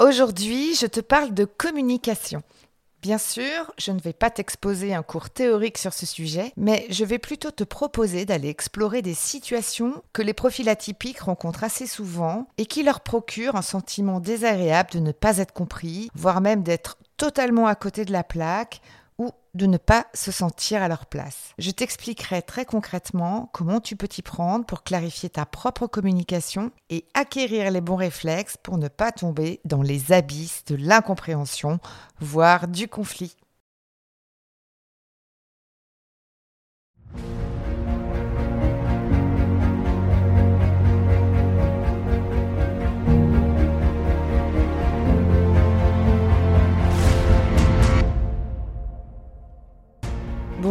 Aujourd'hui, je te parle de communication. Bien sûr, je ne vais pas t'exposer un cours théorique sur ce sujet, mais je vais plutôt te proposer d'aller explorer des situations que les profils atypiques rencontrent assez souvent et qui leur procurent un sentiment désagréable de ne pas être compris, voire même d'être totalement à côté de la plaque de ne pas se sentir à leur place. Je t'expliquerai très concrètement comment tu peux t'y prendre pour clarifier ta propre communication et acquérir les bons réflexes pour ne pas tomber dans les abysses de l'incompréhension, voire du conflit.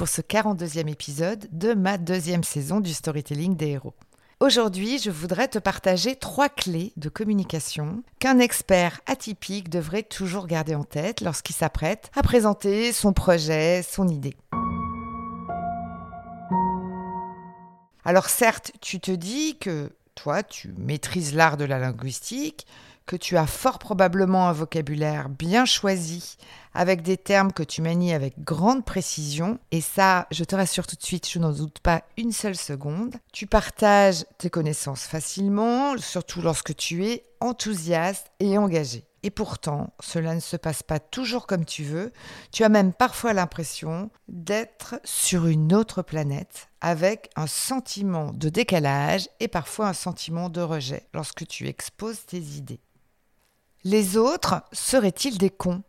pour ce 42e épisode de ma deuxième saison du storytelling des héros. Aujourd'hui, je voudrais te partager trois clés de communication qu'un expert atypique devrait toujours garder en tête lorsqu'il s'apprête à présenter son projet, son idée. Alors certes, tu te dis que toi, tu maîtrises l'art de la linguistique, que tu as fort probablement un vocabulaire bien choisi, avec des termes que tu manies avec grande précision. Et ça, je te rassure tout de suite, je n'en doute pas une seule seconde. Tu partages tes connaissances facilement, surtout lorsque tu es enthousiaste et engagé. Et pourtant, cela ne se passe pas toujours comme tu veux. Tu as même parfois l'impression d'être sur une autre planète avec un sentiment de décalage et parfois un sentiment de rejet lorsque tu exposes tes idées. Les autres seraient-ils des cons?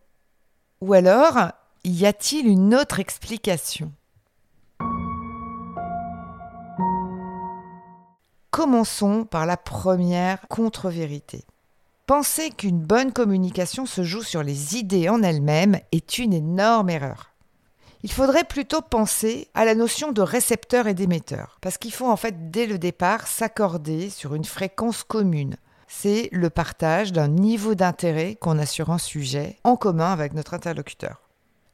Ou alors, y a-t-il une autre explication? Commençons par la première contre-vérité. Penser qu'une bonne communication se joue sur les idées en elles-mêmes est une énorme erreur. Il faudrait plutôt penser à la notion de récepteur et d'émetteur, parce qu'il faut en fait dès le départ s'accorder sur une fréquence commune, c'est le partage d'un niveau d'intérêt qu'on a sur un sujet en commun avec notre interlocuteur.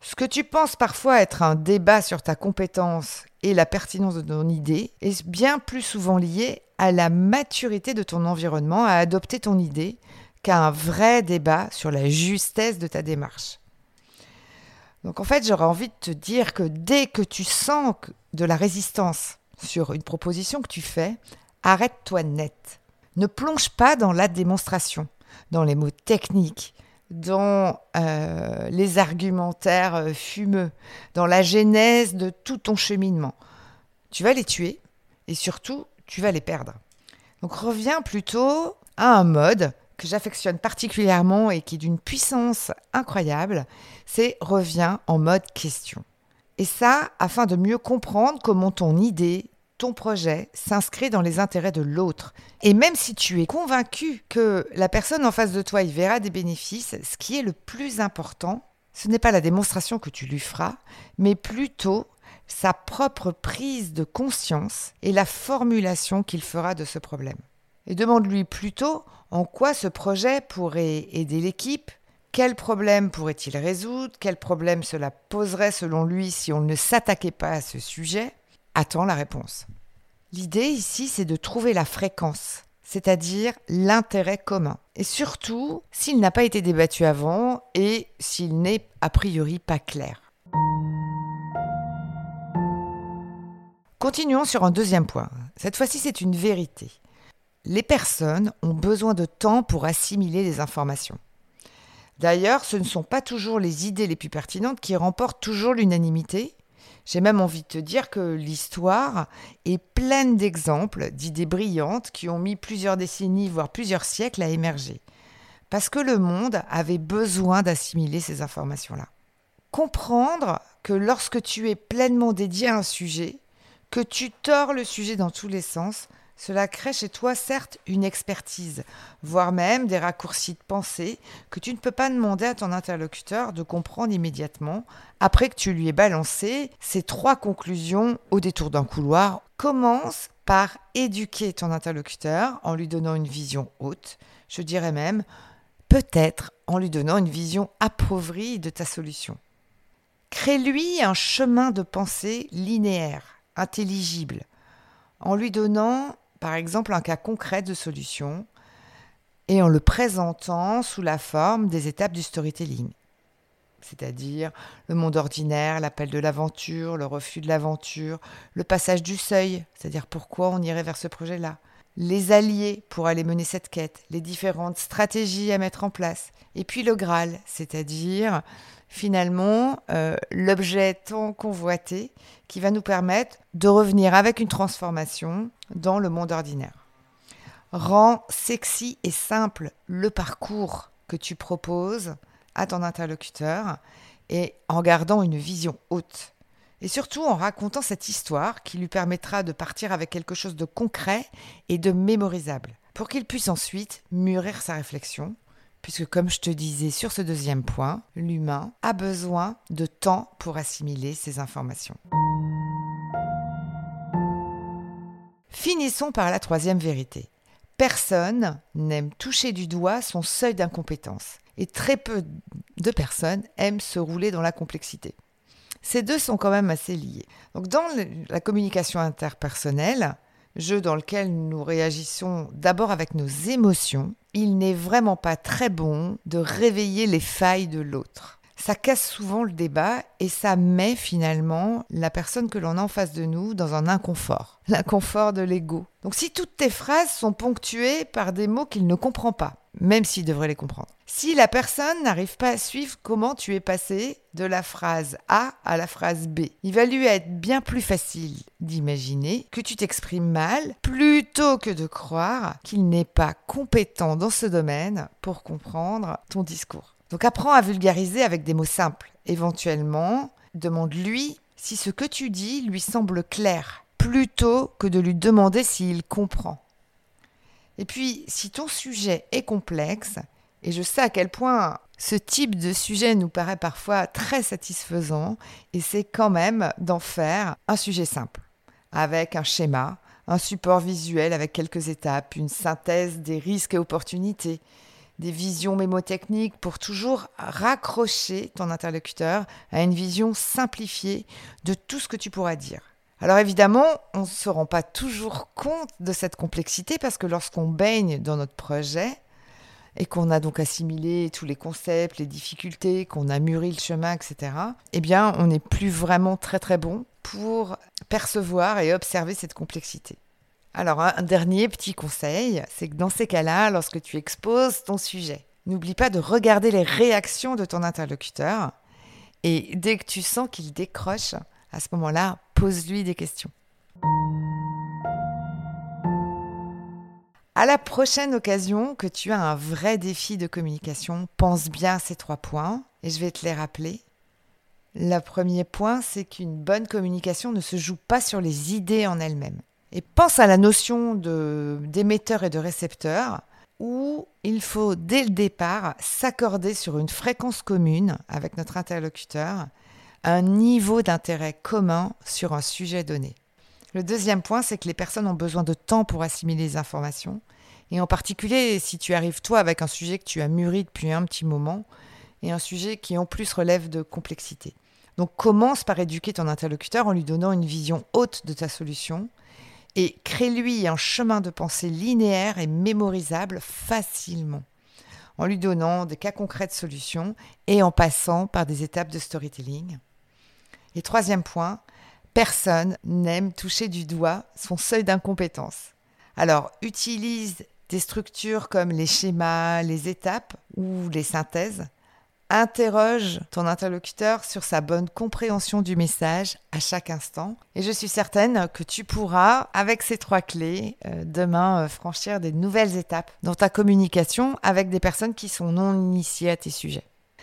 Ce que tu penses parfois être un débat sur ta compétence et la pertinence de ton idée est bien plus souvent lié à la maturité de ton environnement à adopter ton idée qu'à un vrai débat sur la justesse de ta démarche. Donc en fait, j'aurais envie de te dire que dès que tu sens de la résistance sur une proposition que tu fais, arrête-toi net. Ne plonge pas dans la démonstration, dans les mots techniques, dans euh, les argumentaires euh, fumeux, dans la genèse de tout ton cheminement. Tu vas les tuer et surtout, tu vas les perdre. Donc reviens plutôt à un mode que j'affectionne particulièrement et qui est d'une puissance incroyable, c'est reviens en mode question. Et ça, afin de mieux comprendre comment ton idée, ton projet s'inscrit dans les intérêts de l'autre. Et même si tu es convaincu que la personne en face de toi y verra des bénéfices, ce qui est le plus important, ce n'est pas la démonstration que tu lui feras, mais plutôt sa propre prise de conscience et la formulation qu'il fera de ce problème. Et demande-lui plutôt en quoi ce projet pourrait aider l'équipe, quel problème pourrait-il résoudre, quel problème cela poserait selon lui si on ne s'attaquait pas à ce sujet, attends la réponse. L'idée ici, c'est de trouver la fréquence, c'est-à-dire l'intérêt commun. Et surtout, s'il n'a pas été débattu avant et s'il n'est a priori pas clair. Continuons sur un deuxième point. Cette fois-ci, c'est une vérité. Les personnes ont besoin de temps pour assimiler les informations. D'ailleurs, ce ne sont pas toujours les idées les plus pertinentes qui remportent toujours l'unanimité. J'ai même envie de te dire que l'histoire est pleine d'exemples d'idées brillantes qui ont mis plusieurs décennies, voire plusieurs siècles à émerger. Parce que le monde avait besoin d'assimiler ces informations-là. Comprendre que lorsque tu es pleinement dédié à un sujet, que tu tords le sujet dans tous les sens, cela crée chez toi certes une expertise, voire même des raccourcis de pensée que tu ne peux pas demander à ton interlocuteur de comprendre immédiatement après que tu lui aies balancé ces trois conclusions au détour d'un couloir. Commence par éduquer ton interlocuteur en lui donnant une vision haute, je dirais même peut-être en lui donnant une vision appauvrie de ta solution. Crée-lui un chemin de pensée linéaire, intelligible, en lui donnant par exemple un cas concret de solution et en le présentant sous la forme des étapes du storytelling. C'est-à-dire le monde ordinaire, l'appel de l'aventure, le refus de l'aventure, le passage du seuil, c'est-à-dire pourquoi on irait vers ce projet-là, les alliés pour aller mener cette quête, les différentes stratégies à mettre en place, et puis le Graal, c'est-à-dire finalement euh, l'objet tant convoité qui va nous permettre de revenir avec une transformation dans le monde ordinaire. Rends sexy et simple le parcours que tu proposes à ton interlocuteur et en gardant une vision haute. Et surtout en racontant cette histoire qui lui permettra de partir avec quelque chose de concret et de mémorisable, pour qu'il puisse ensuite mûrir sa réflexion puisque comme je te disais sur ce deuxième point, l'humain a besoin de temps pour assimiler ces informations. Finissons par la troisième vérité. Personne n'aime toucher du doigt son seuil d'incompétence, et très peu de personnes aiment se rouler dans la complexité. Ces deux sont quand même assez liés. Donc dans la communication interpersonnelle, jeu dans lequel nous réagissons d'abord avec nos émotions, il n'est vraiment pas très bon de réveiller les failles de l'autre. Ça casse souvent le débat et ça met finalement la personne que l'on a en face de nous dans un inconfort, l'inconfort de l'ego. Donc si toutes tes phrases sont ponctuées par des mots qu'il ne comprend pas, même s'il devrait les comprendre. Si la personne n'arrive pas à suivre comment tu es passé de la phrase A à la phrase B, il va lui être bien plus facile d'imaginer que tu t'exprimes mal plutôt que de croire qu'il n'est pas compétent dans ce domaine pour comprendre ton discours. Donc apprends à vulgariser avec des mots simples. Éventuellement, demande-lui si ce que tu dis lui semble clair, plutôt que de lui demander s'il comprend. Et puis, si ton sujet est complexe, et je sais à quel point ce type de sujet nous paraît parfois très satisfaisant, et c'est quand même d'en faire un sujet simple, avec un schéma, un support visuel avec quelques étapes, une synthèse des risques et opportunités, des visions mémotechniques pour toujours raccrocher ton interlocuteur à une vision simplifiée de tout ce que tu pourras dire. Alors évidemment, on ne se rend pas toujours compte de cette complexité parce que lorsqu'on baigne dans notre projet et qu'on a donc assimilé tous les concepts, les difficultés, qu'on a mûri le chemin, etc., eh bien, on n'est plus vraiment très très bon pour percevoir et observer cette complexité. Alors, un dernier petit conseil, c'est que dans ces cas-là, lorsque tu exposes ton sujet, n'oublie pas de regarder les réactions de ton interlocuteur et dès que tu sens qu'il décroche, à ce moment-là, pose-lui des questions. À la prochaine occasion que tu as un vrai défi de communication, pense bien à ces trois points et je vais te les rappeler. Le premier point, c'est qu'une bonne communication ne se joue pas sur les idées en elles-mêmes. Et pense à la notion d'émetteur et de récepteur, où il faut dès le départ s'accorder sur une fréquence commune avec notre interlocuteur un niveau d'intérêt commun sur un sujet donné. Le deuxième point, c'est que les personnes ont besoin de temps pour assimiler les informations, et en particulier si tu arrives toi avec un sujet que tu as mûri depuis un petit moment, et un sujet qui en plus relève de complexité. Donc commence par éduquer ton interlocuteur en lui donnant une vision haute de ta solution, et crée-lui un chemin de pensée linéaire et mémorisable facilement, en lui donnant des cas concrets de solutions et en passant par des étapes de storytelling. Et troisième point, personne n'aime toucher du doigt son seuil d'incompétence. Alors, utilise des structures comme les schémas, les étapes ou les synthèses Interroge ton interlocuteur sur sa bonne compréhension du message à chaque instant. Et je suis certaine que tu pourras, avec ces trois clés, euh, demain euh, franchir des nouvelles étapes dans ta communication avec des personnes qui sont non initiées à tes sujets.